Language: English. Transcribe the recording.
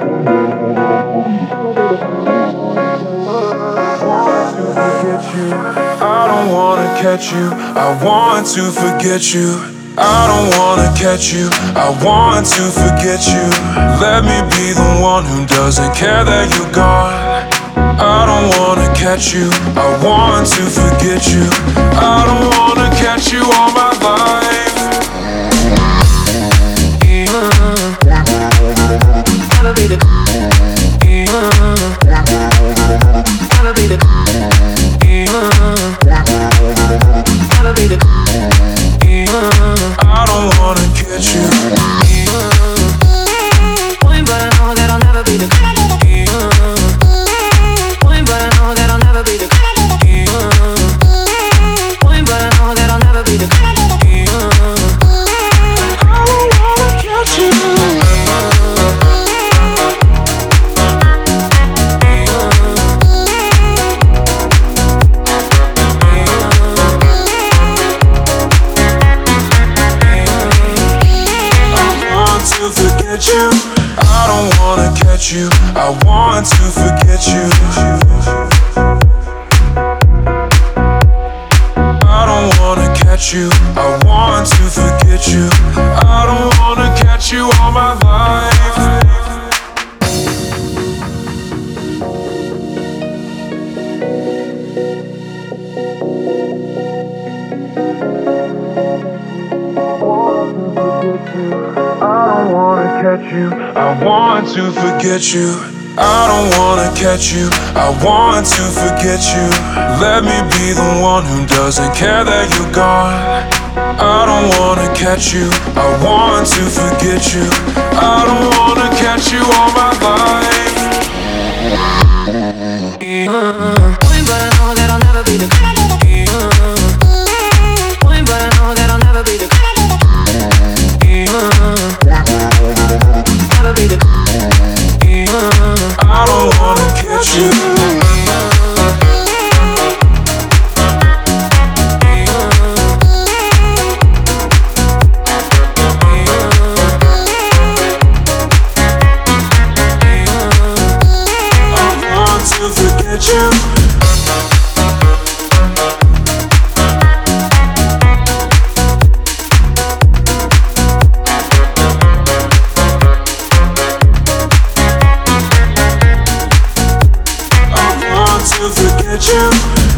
I don't wanna catch you. I want to forget you. I don't wanna catch you. I want to forget you. Let me be the one who doesn't care that you're gone. I don't wanna catch you. I want to forget you. I don't wanna. Gotta be the. I forget you. I don't wanna catch you. I want to forget you. I don't wanna catch you. I want to forget you. I don't wanna catch you all my life. I catch you. I want to forget you. I don't wanna catch you. I want to forget you. Let me be the one who doesn't care that you're gone. I don't wanna catch you. I want to forget you. I don't wanna catch you all my life. you. to forget you.